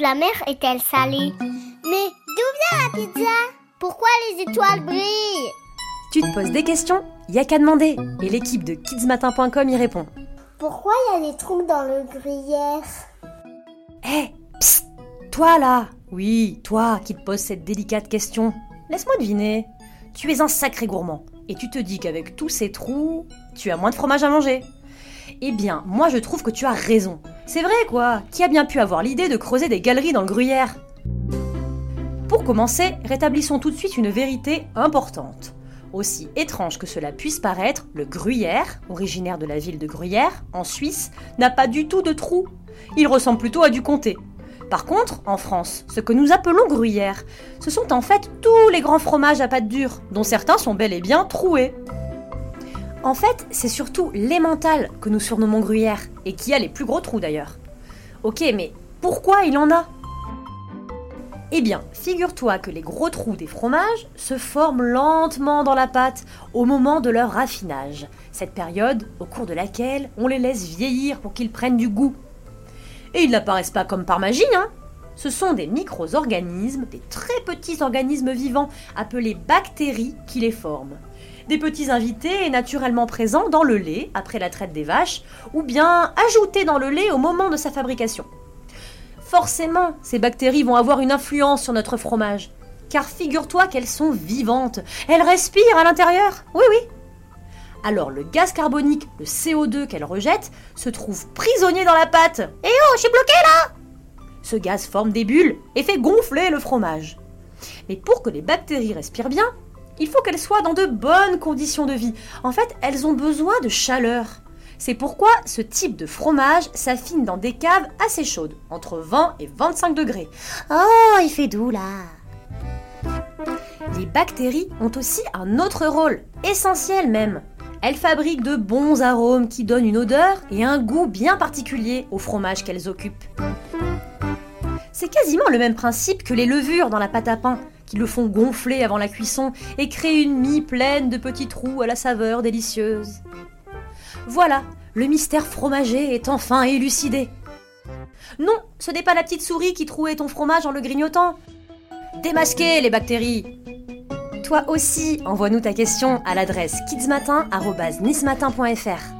de la mer est-elle salée Mais d'où vient la pizza? Pourquoi les étoiles brillent? Tu te poses des questions? Y a qu'à demander. Et l'équipe de kidsmatin.com y répond. Pourquoi il y a des trous dans le gruyère? Hé, psst Toi là Oui, toi qui te poses cette délicate question. Laisse-moi deviner. Tu es un sacré gourmand. Et tu te dis qu'avec tous ces trous, tu as moins de fromage à manger. Eh bien, moi je trouve que tu as raison. C'est vrai quoi Qui a bien pu avoir l'idée de creuser des galeries dans le gruyère? Pour commencer, rétablissons tout de suite une vérité importante. Aussi étrange que cela puisse paraître, le gruyère, originaire de la ville de Gruyère, en Suisse, n'a pas du tout de trous. Il ressemble plutôt à du comté. Par contre, en France, ce que nous appelons gruyère, ce sont en fait tous les grands fromages à pâte dure, dont certains sont bel et bien troués. En fait, c'est surtout l'emmental que nous surnommons gruyère, et qui a les plus gros trous d'ailleurs. Ok, mais pourquoi il en a? Eh bien, figure-toi que les gros trous des fromages se forment lentement dans la pâte au moment de leur raffinage, cette période au cours de laquelle on les laisse vieillir pour qu'ils prennent du goût. Et ils n'apparaissent pas comme par magie, hein Ce sont des micro-organismes, des très petits organismes vivants appelés bactéries qui les forment des petits invités naturellement présents dans le lait après la traite des vaches, ou bien ajoutés dans le lait au moment de sa fabrication. Forcément, ces bactéries vont avoir une influence sur notre fromage, car figure-toi qu'elles sont vivantes, elles respirent à l'intérieur, oui oui. Alors le gaz carbonique, le CO2 qu'elles rejettent, se trouve prisonnier dans la pâte. Eh oh, je suis bloqué là Ce gaz forme des bulles et fait gonfler le fromage. Mais pour que les bactéries respirent bien, il faut qu'elles soient dans de bonnes conditions de vie. En fait, elles ont besoin de chaleur. C'est pourquoi ce type de fromage s'affine dans des caves assez chaudes, entre 20 et 25 degrés. Oh, il fait doux là Les bactéries ont aussi un autre rôle, essentiel même. Elles fabriquent de bons arômes qui donnent une odeur et un goût bien particulier au fromage qu'elles occupent. C'est quasiment le même principe que les levures dans la pâte à pain, qui le font gonfler avant la cuisson et créent une mie pleine de petits trous à la saveur délicieuse. Voilà, le mystère fromager est enfin élucidé. Non, ce n'est pas la petite souris qui trouait ton fromage en le grignotant. Démasquez les bactéries Toi aussi, envoie-nous ta question à l'adresse kidsmatin.nismatin.fr.